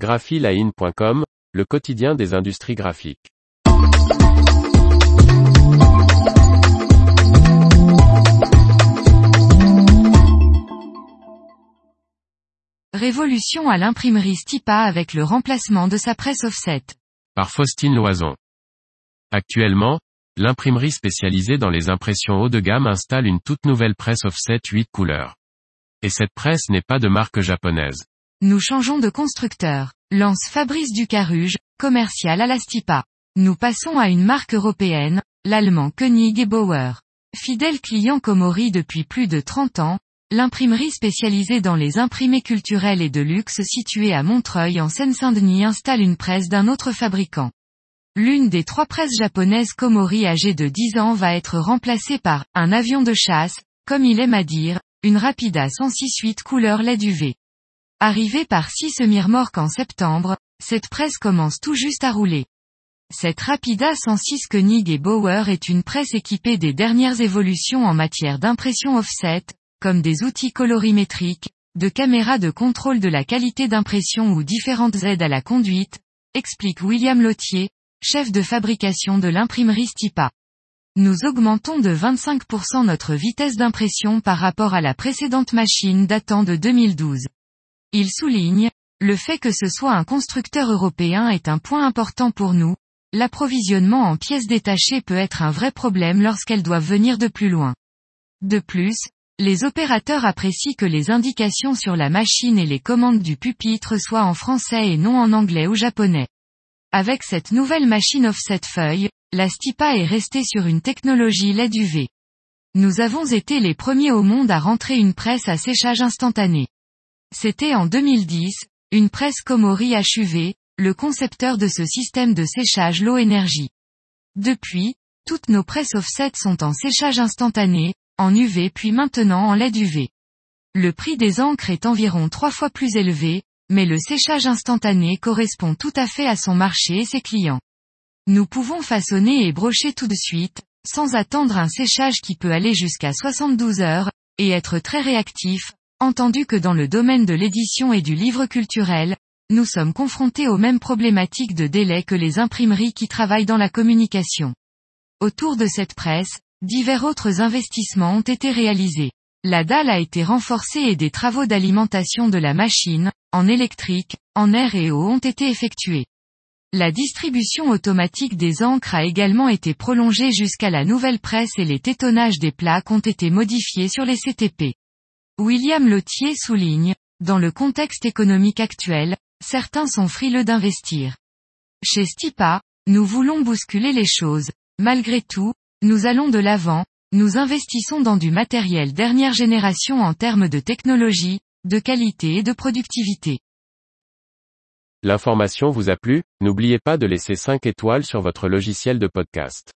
graphiline.com, le quotidien des industries graphiques. Révolution à l'imprimerie Stipa avec le remplacement de sa presse offset. Par Faustine Loison. Actuellement, l'imprimerie spécialisée dans les impressions haut de gamme installe une toute nouvelle presse offset 8 couleurs. Et cette presse n'est pas de marque japonaise. Nous changeons de constructeur. Lance Fabrice Ducaruge, commercial à la Stipa. Nous passons à une marque européenne, l'allemand Koenig et Bauer. Fidèle client Komori depuis plus de 30 ans, l'imprimerie spécialisée dans les imprimés culturels et de luxe située à Montreuil en Seine-Saint-Denis installe une presse d'un autre fabricant. L'une des trois presses japonaises Komori âgée de 10 ans va être remplacée par un avion de chasse, comme il aime à dire, une Rapida 106 couleur LED UV. Arrivée par 6 semi-remorques en septembre, cette presse commence tout juste à rouler. Cette Rapida 106 Koenig et Bauer est une presse équipée des dernières évolutions en matière d'impression offset, comme des outils colorimétriques, de caméras de contrôle de la qualité d'impression ou différentes aides à la conduite, explique William Lottier, chef de fabrication de l'imprimerie Stipa. Nous augmentons de 25% notre vitesse d'impression par rapport à la précédente machine datant de 2012. Il souligne, le fait que ce soit un constructeur européen est un point important pour nous, l'approvisionnement en pièces détachées peut être un vrai problème lorsqu'elles doivent venir de plus loin. De plus, les opérateurs apprécient que les indications sur la machine et les commandes du pupitre soient en français et non en anglais ou japonais. Avec cette nouvelle machine offset feuille, la Stipa est restée sur une technologie LED UV. Nous avons été les premiers au monde à rentrer une presse à séchage instantané. C'était en 2010, une presse Komori HUV, le concepteur de ce système de séchage low énergie. Depuis, toutes nos presses offset sont en séchage instantané, en UV puis maintenant en LED UV. Le prix des encres est environ trois fois plus élevé, mais le séchage instantané correspond tout à fait à son marché et ses clients. Nous pouvons façonner et brocher tout de suite, sans attendre un séchage qui peut aller jusqu'à 72 heures, et être très réactif, entendu que dans le domaine de l'édition et du livre culturel, nous sommes confrontés aux mêmes problématiques de délai que les imprimeries qui travaillent dans la communication. Autour de cette presse, divers autres investissements ont été réalisés. La dalle a été renforcée et des travaux d'alimentation de la machine, en électrique, en air et eau ont été effectués. La distribution automatique des encres a également été prolongée jusqu'à la nouvelle presse et les tétonnages des plaques ont été modifiés sur les CTP. William Lottier souligne, dans le contexte économique actuel, certains sont frileux d'investir. Chez Stipa, nous voulons bousculer les choses. Malgré tout, nous allons de l'avant, nous investissons dans du matériel dernière génération en termes de technologie, de qualité et de productivité. L'information vous a plu, n'oubliez pas de laisser 5 étoiles sur votre logiciel de podcast.